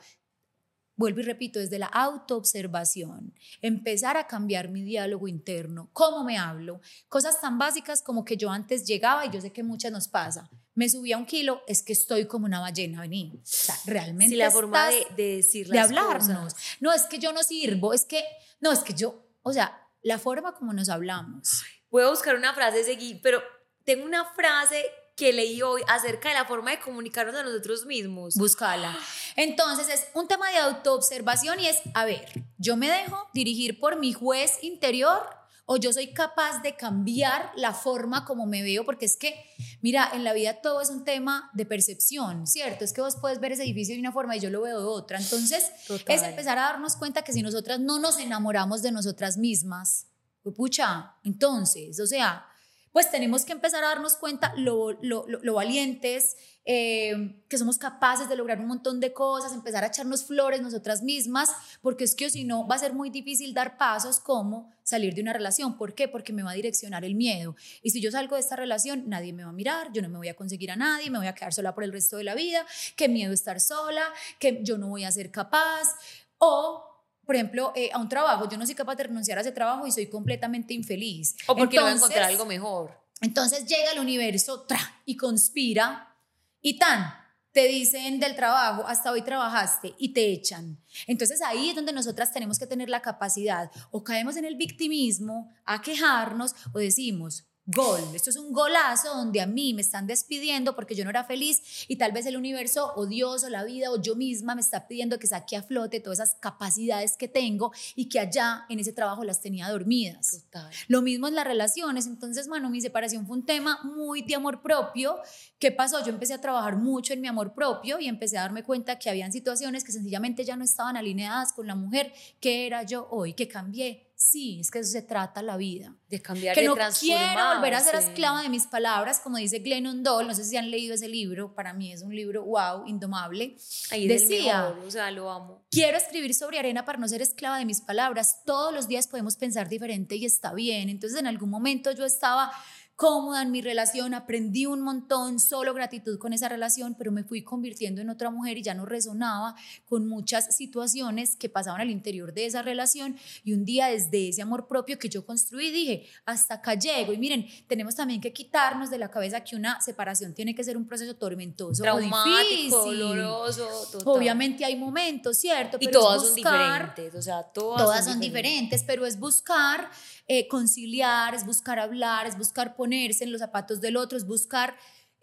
Vuelvo y repito, desde la autoobservación, empezar a cambiar mi diálogo interno, cómo me hablo, cosas tan básicas como que yo antes llegaba y yo sé que muchas nos pasa, me subía un kilo, es que estoy como una ballena, vení, o sea, realmente Sí, la forma de, de decir de hablarnos, cosas. no es que yo no sirvo, es que, no, es que yo, o sea, la forma como nos hablamos. Voy a buscar una frase de seguir, pero tengo una frase que leí hoy acerca de la forma de comunicarnos a nosotros mismos. Búscala. Entonces es un tema de autoobservación y es, a ver, yo me dejo dirigir por mi juez interior o yo soy capaz de cambiar la forma como me veo, porque es que, mira, en la vida todo es un tema de percepción, ¿cierto? Es que vos puedes ver ese edificio de una forma y yo lo veo de otra. Entonces Total. es empezar a darnos cuenta que si nosotras no nos enamoramos de nosotras mismas, pues, pucha, entonces, o sea, pues tenemos que empezar a darnos cuenta lo, lo, lo- valientes, eh, que somos capaces de lograr un montón de cosas, empezar a echarnos flores nosotras mismas, porque es que si no va a ser muy difícil dar pasos como salir de una relación. ¿Por qué? Porque me va a direccionar el miedo. Y si yo salgo de esta relación, nadie me va a mirar, yo no me voy a conseguir a nadie, me voy a quedar sola por el resto de la vida, qué miedo estar sola, que yo no voy a ser capaz. O por ejemplo, eh, a un trabajo, yo no soy capaz de renunciar a ese trabajo y soy completamente infeliz. O porque no voy a encontrar algo mejor. entonces llega el universo tra, y conspira y tan, te dicen del trabajo, hasta hoy trabajaste y te echan. Entonces ahí es donde nosotras tenemos que tener la capacidad o caemos en el victimismo, a quejarnos o decimos, gol, esto es un golazo donde a mí me están despidiendo porque yo no era feliz y tal vez el universo o Dios o la vida o yo misma me está pidiendo que saque a flote todas esas capacidades que tengo y que allá en ese trabajo las tenía dormidas. Total. Lo mismo en las relaciones. Entonces, mano, mi separación fue un tema muy de amor propio. ¿Qué pasó? Yo empecé a trabajar mucho en mi amor propio y empecé a darme cuenta que habían situaciones que sencillamente ya no estaban alineadas con la mujer que era yo hoy, que cambié sí, es que eso se trata la vida. De cambiar, que de no quiero volver a ser esclava de mis palabras, como dice Glennon Doyle, no sé si han leído ese libro, para mí es un libro, wow, indomable. Ahí Decía, mejor, o sea, lo amo. Quiero escribir sobre arena para no ser esclava de mis palabras. Todos los días podemos pensar diferente y está bien. Entonces, en algún momento yo estaba cómoda en mi relación, aprendí un montón, solo gratitud con esa relación, pero me fui convirtiendo en otra mujer y ya no resonaba con muchas situaciones que pasaban al interior de esa relación. Y un día, desde ese amor propio que yo construí, dije, hasta acá llego. Y miren, tenemos también que quitarnos de la cabeza que una separación tiene que ser un proceso tormentoso o Traumático, difícil. doloroso, total. Obviamente hay momentos, ¿cierto? Y Pero es todas son buscar- diferentes, o sea, todas, Todas son diferentes, pero es buscar eh, conciliar, es buscar hablar, es buscar ponerse en los zapatos del otro, es buscar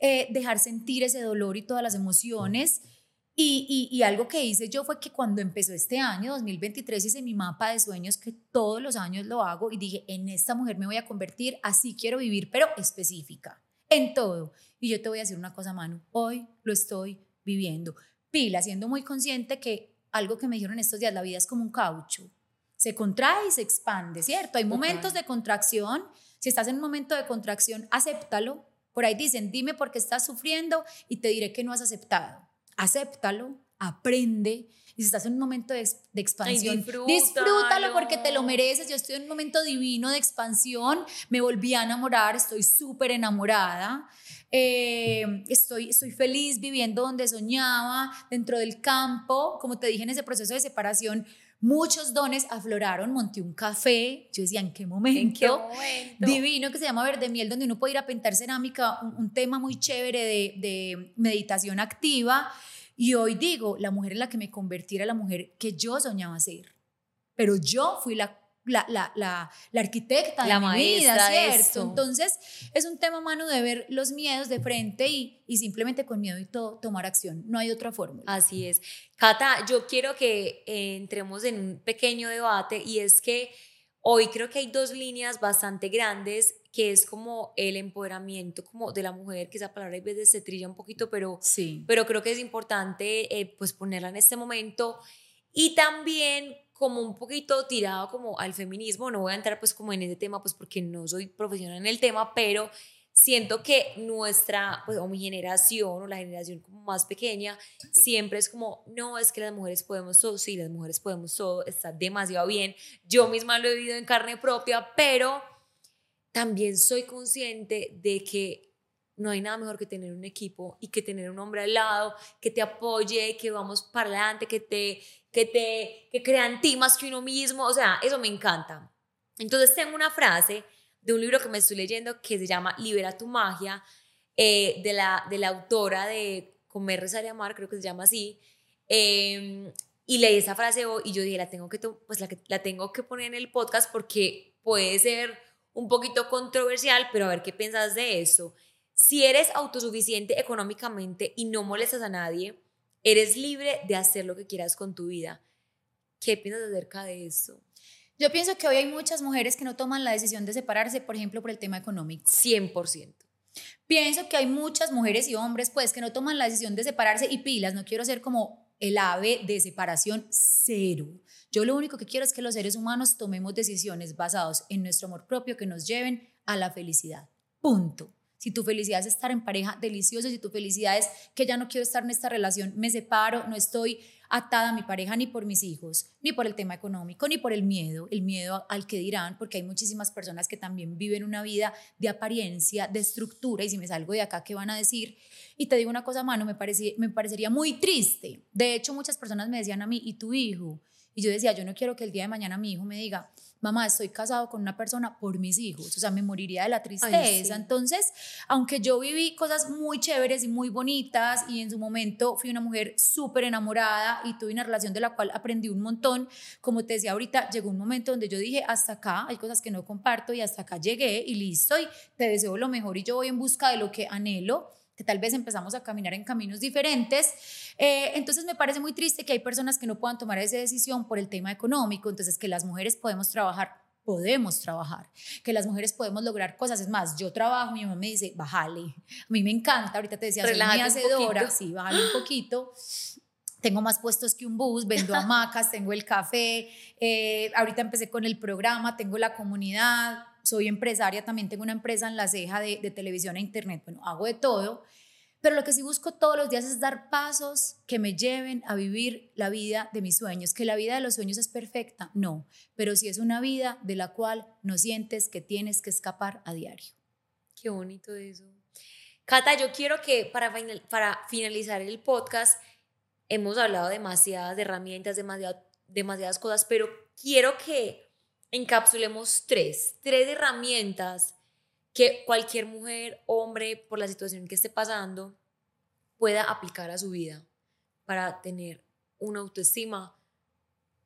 eh, dejar sentir ese dolor y todas las emociones. Y, y- y algo que hice yo fue que cuando empezó este año, 2023, hice mi mapa de sueños, que todos los años lo hago, y dije, en esta mujer me voy a convertir, así quiero vivir, pero específica, en todo. Y yo te voy a decir una cosa, Manu, hoy lo estoy viviendo. Pila, siendo muy consciente que algo que me dijeron estos días, la vida es como un caucho se contrae y se expande, ¿cierto? Hay momentos de contracción. Si estás en un momento de contracción, acéptalo. Por ahí dicen, dime por qué estás sufriendo y te diré que no has aceptado. Acéptalo, aprende. Y si estás en un momento de, ex- de expansión, disfrútalo. disfrútalo porque te lo mereces. Yo estoy en un momento divino de expansión. Me volví a enamorar, estoy súper enamorada. Eh, estoy, estoy feliz viviendo donde soñaba, dentro del campo. Como te dije en ese proceso de separación, muchos dones afloraron. Monté un café. Yo decía, ¿en qué momento? ¿En qué momento? divino que se llama Verde Miel, donde uno puede ir a pintar cerámica, un, un tema muy chévere de, de meditación activa. Y hoy digo, la mujer en la que me convertí era la mujer que yo soñaba ser. Pero yo fui la, la, la, la, la arquitecta La de mi maestra ¿cierto? Entonces, es un tema, mano, de ver los miedos de frente y, y simplemente con miedo y todo tomar acción. No hay otra fórmula. Así es. Cata, yo quiero que eh, entremos en un pequeño debate y es que hoy creo que hay dos líneas bastante grandes que es como el empoderamiento como de la mujer, que esa palabra a veces se trilla un poquito, pero, Sí. pero creo que es importante eh, pues ponerla en este momento y también como un poquito tirado como al feminismo, no voy a entrar pues como en ese tema pues porque no soy profesional en el tema, pero siento que nuestra, pues o mi generación o la generación más pequeña, siempre es como, no, es que las mujeres podemos todo, sí, las mujeres podemos todo, está demasiado bien, yo misma lo he vivido en carne propia, pero también soy consciente de que no hay nada mejor que tener un equipo y que tener un hombre al lado que te apoye, que vamos para adelante, que te, que te, que crea en ti más que uno mismo, o sea, eso me encanta. Entonces tengo una frase de un libro que me estoy leyendo que se llama Libera tu magia, eh, de, la, de la autora de Comer, Rezar y Amar, creo que se llama así, eh, y leí esa frase hoy y yo dije, la tengo que, pues la, la tengo que poner en el podcast porque puede ser un poquito controversial, pero a ver qué piensas de eso. Si eres autosuficiente económicamente y no molestas a nadie, eres libre de hacer lo que quieras con tu vida. ¿Qué piensas acerca de eso? Yo pienso que hoy hay muchas mujeres que no toman la decisión de separarse, por ejemplo, por el tema económico. 100%. Pienso que hay muchas mujeres y hombres, pues, que no toman la decisión de separarse y pilas. No quiero ser como el ave de separación cero. Yo lo único que quiero es que los seres humanos tomemos decisiones basadas en nuestro amor propio que nos lleven a la felicidad. Punto. Si tu felicidad es estar en pareja, delicioso. Si tu felicidad es que ya no quiero estar en esta relación, me separo, no estoy atada a mi pareja ni por mis hijos, ni por el tema económico, ni por el miedo, el miedo al que dirán, porque hay muchísimas personas que también viven una vida de apariencia, de estructura, y si me salgo de acá, ¿qué van a decir? Y te digo una cosa, mano, me, parece- me parecería muy triste. De hecho, muchas personas me decían a mí, ¿y tu hijo? Y yo decía, yo no quiero que el día de mañana mi hijo me diga, mamá, estoy casado con una persona por mis hijos. O sea, me moriría de la tristeza. sí. Entonces, aunque yo viví cosas muy chéveres y muy bonitas y en su momento fui una mujer súper enamorada y tuve una relación de la cual aprendí un montón, como te decía ahorita, llegó un momento donde yo dije, hasta acá hay cosas que no comparto y hasta acá llegué y listo y te deseo lo mejor y yo voy en busca de lo que anhelo que tal vez empezamos a caminar en caminos diferentes. Eh, entonces me parece muy triste que hay personas que no puedan tomar esa decisión por el tema económico, entonces que las mujeres podemos trabajar podemos trabajar, que las mujeres podemos lograr cosas. Es más, yo trabajo, mi mamá me dice, bájale. A mí me encanta, ahorita te decía, soy Relájate un hacedora, poquito. sí, bájale un poquito. tengo más puestos que un bus, vendo hamacas, tengo el café, eh, ahorita empecé con el programa, tengo la comunidad, soy empresaria, también tengo una empresa en la ceja de, de televisión e internet, bueno, hago de todo, pero lo que sí busco todos los días es dar pasos que me lleven a vivir la vida de mis sueños. Que la vida de los sueños es perfecta, no, pero sí es una vida de la cual no sientes que tienes que escapar a diario. Qué bonito eso. Cata, yo quiero que para, para finalizar el podcast, hemos hablado demasiadas herramientas, demasiadas cosas, pero quiero que encapsulemos tres, tres herramientas que cualquier mujer, hombre, por la situación que esté pasando, pueda aplicar a su vida para tener una autoestima,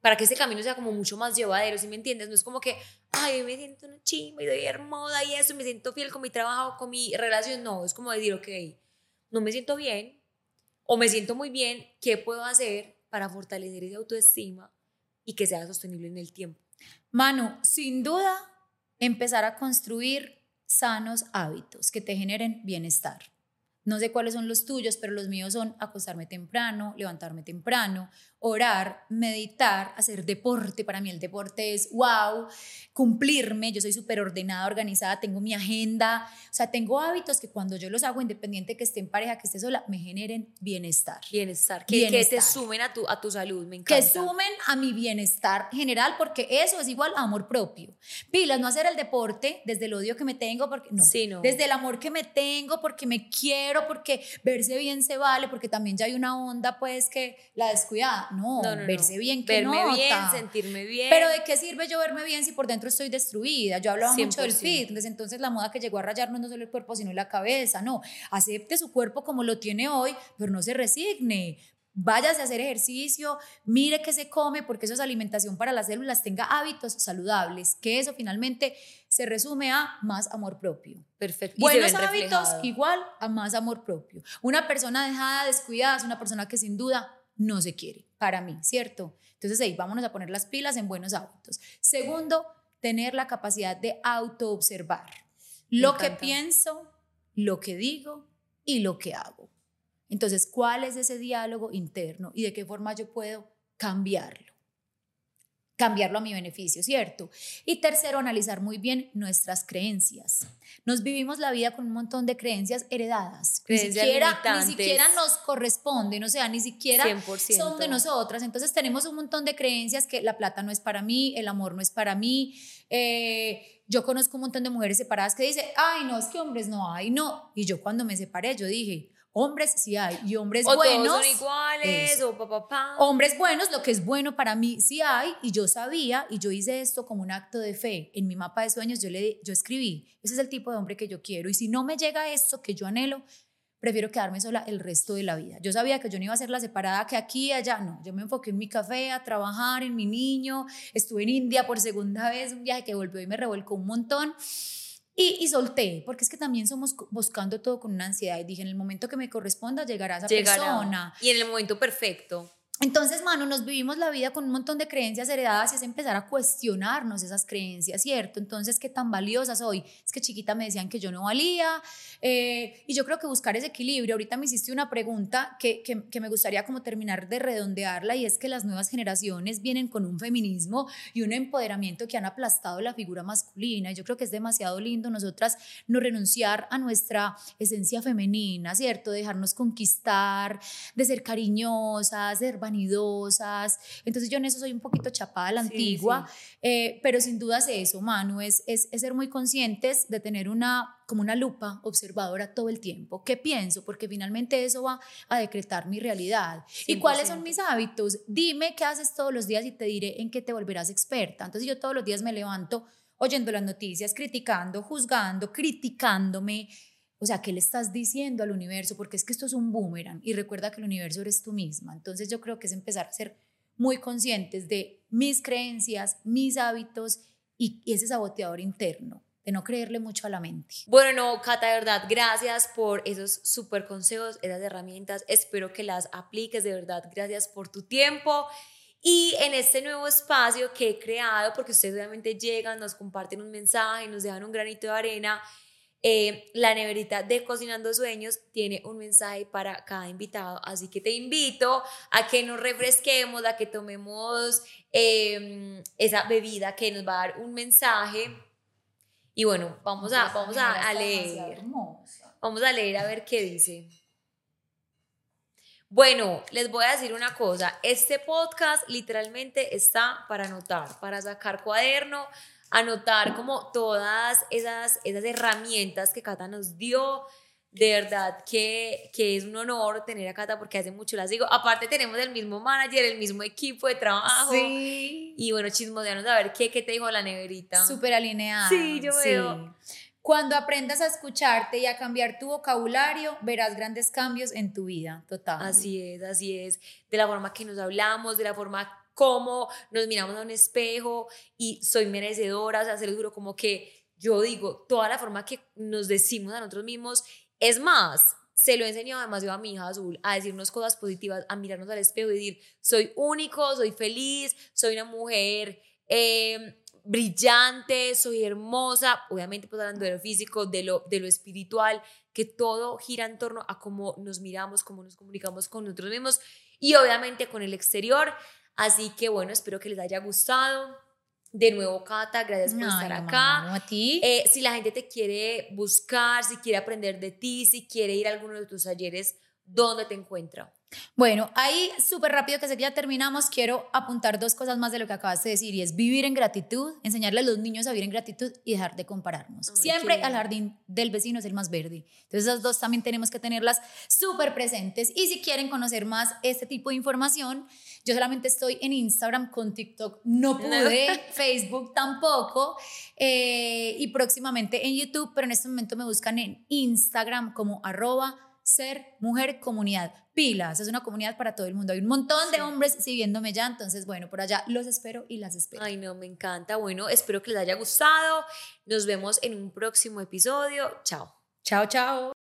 para que ese camino sea como mucho más llevadero, ¿sí me entiendes? No es como que, ay, me siento una chimba y doy hermosa y eso, me siento fiel con mi trabajo, con mi relación. No, es como decir, ok, no me siento bien o me siento muy bien, ¿qué puedo hacer para fortalecer esa autoestima y que sea sostenible en el tiempo? Manu, sin duda, empezar a construir sanos hábitos que te generen bienestar. No sé cuáles son los tuyos, pero los míos son acostarme temprano, levantarme temprano, orar, meditar, hacer deporte. Para mí el deporte es wow, cumplirme. Yo soy súper ordenada, organizada, tengo mi agenda. O sea, tengo hábitos que cuando yo los hago, independiente que esté en pareja, que esté sola, me generen bienestar. Bienestar. Que, que te sumen a tu, a tu salud, me encanta. Que sumen a mi bienestar general, porque eso es igual a amor propio. Pilas, no hacer el deporte desde el odio que me tengo, porque no. Sí, no. Desde el amor que me tengo, porque me quiero, porque verse bien se vale, porque también ya hay una onda, pues, que la descuidada no, verse bien, que Verme bien, sentirme bien. Pero ¿de qué sirve yo verme bien si por dentro estoy destruida? Yo hablaba mucho del fitness, entonces la moda que llegó a rayarnos no solo el cuerpo, sino la cabeza. No, acepte su cuerpo como lo tiene hoy, pero no se resigne. Váyase a hacer ejercicio, mire qué se come, porque eso es alimentación para las células, tenga hábitos saludables, que eso finalmente se resume a más amor propio. Perfecto. Buenos hábitos igual a más amor propio. Una persona dejada, descuidada, es una persona que sin duda no se quiere, para mí, ¿cierto? Entonces, ahí vámonos a poner las pilas en buenos hábitos. Segundo, tener la capacidad de autoobservar lo que pienso, lo que digo y lo que hago. Entonces, ¿cuál es ese diálogo interno y de qué forma yo puedo cambiarlo? Cambiarlo a mi beneficio, ¿cierto? Y tercero, analizar muy bien nuestras creencias. Nos vivimos la vida con un montón de creencias heredadas. ni, siquiera, ni siquiera nos corresponden, o sea, ni siquiera son de nosotras. Entonces tenemos un montón de creencias que la plata no es para mí, el amor no es para mí. Eh, yo conozco un montón de mujeres separadas que dicen, ay, no, es que hombres no hay, no. Y yo cuando me separé, yo dije, Hombres sí hay y hombres o buenos. Todos son iguales o papá. Hombres buenos, lo que es bueno para mí sí hay y yo sabía y yo hice esto como un acto de fe. En mi mapa de sueños yo, le, yo escribí, ese es el tipo de hombre que yo quiero y si no me llega esto que yo anhelo, prefiero quedarme sola el resto de la vida. Yo sabía que yo no iba a ser la separada que aquí y allá, no, yo me enfoqué en mi café, a trabajar, en mi niño, estuve en India por segunda vez, un viaje que volvió y me revolcó un montón y, solté, porque es que también somos buscando todo con una ansiedad. Y dije, en el momento que me corresponda, llegará esa persona. Y en el momento perfecto. Entonces, mano, nos vivimos la vida con un montón de creencias heredadas y es empezar a cuestionarnos esas creencias, ¿cierto? Entonces, ¿qué tan valiosas soy? Es que chiquita me decían que yo no valía eh, y yo creo que buscar ese equilibrio. Ahorita me hiciste una pregunta que, que, me gustaría como terminar de redondearla y es que las nuevas generaciones vienen con un feminismo y un empoderamiento que han aplastado la figura masculina y yo creo que es demasiado lindo nosotras no renunciar a nuestra esencia femenina, ¿cierto? Dejarnos conquistar, de ser cariñosas, de ser vanidosas. Entonces yo en eso soy un poquito chapada a la antigua, eh, pero sin duda es eso, Manu, es, es, ser muy conscientes de tener una, como una lupa observadora todo el tiempo. ¿Qué pienso? Porque finalmente eso va a decretar mi realidad. ¿Y cuáles son mis hábitos? Dime qué haces todos los días y te diré en qué te volverás experta. Entonces yo todos los días me levanto oyendo las noticias, criticando, juzgando, criticándome o sea, ¿qué le estás diciendo al universo? Porque es que esto es un boomerang y recuerda que el universo eres tú misma. Entonces yo creo que es empezar a ser muy conscientes de mis creencias, mis hábitos y, ese saboteador interno de no creerle mucho a la mente. Bueno, no, Cata, de verdad, gracias por esos súper consejos, esas herramientas. Espero que las apliques, de verdad. Gracias por tu tiempo. Y en este nuevo espacio que he creado, porque ustedes obviamente llegan, nos comparten un mensaje, nos dejan un granito de arena, eh, la neverita de Cocinando Sueños tiene un mensaje para cada invitado, así que te invito a que nos refresquemos, a que tomemos em, esa bebida que nos va a dar un mensaje. Y bueno, vamos a, vamos a, a leer. Vamos a leer a ver qué dice. Bueno, les voy a decir una cosa, este podcast literalmente está para anotar, para sacar cuaderno, anotar como todas esas, esas herramientas que Cata nos dio. De verdad que, que es un honor tener a Cata porque hace mucho las digo. Aparte tenemos el mismo manager, el mismo equipo de trabajo. Sí. Y bueno, chismoseanos a ver qué, qué te dijo la neverita. Súper alineada. Sí, yo veo. Cuando aprendas a escucharte y a cambiar tu vocabulario, verás grandes cambios en tu vida, total. Así es, así es. De la forma que nos hablamos, de la forma como nos miramos a un espejo y soy merecedora, o sea, se lo juro, como que yo digo, toda la forma que nos decimos a nosotros mismos, es más, se lo he enseñado demasiado a mi hija azul, a decirnos cosas positivas, a mirarnos al espejo y decir, soy único, soy feliz, soy una mujer. Eh, brillante, soy hermosa, obviamente pues hablando de lo físico, de lo, de lo espiritual, que todo gira en torno a cómo nos miramos, cómo nos comunicamos con nosotros mismos y obviamente con el exterior. Así que bueno, espero que les haya gustado. De nuevo, Cata, gracias por estar acá. a ti. Eh, si la gente te quiere buscar, si quiere aprender de ti, si quiere ir a alguno de tus talleres, ¿dónde te encuentra? Bueno, ahí súper rápido que sé que ya terminamos, quiero apuntar dos cosas más de lo que acabas de decir y es vivir en gratitud, enseñarle a los niños a vivir en gratitud y dejar de compararnos. Siempre al jardín del vecino es el más verde. Entonces esas dos también tenemos que tenerlas súper presentes y si quieren conocer más este tipo de información, yo solamente estoy en Instagram, con TikTok no pude, Facebook tampoco eh, y próximamente en YouTube, pero en este momento me buscan en Instagram como arroba ser mujer comunidad. Pilas, es una comunidad para todo el mundo. Hay un montón de hombres siguiéndome ya, entonces bueno, por allá los espero y las espero. Ay, no, me encanta. Bueno, espero que les haya gustado. Nos vemos en un próximo episodio. Chao. Chao, chao.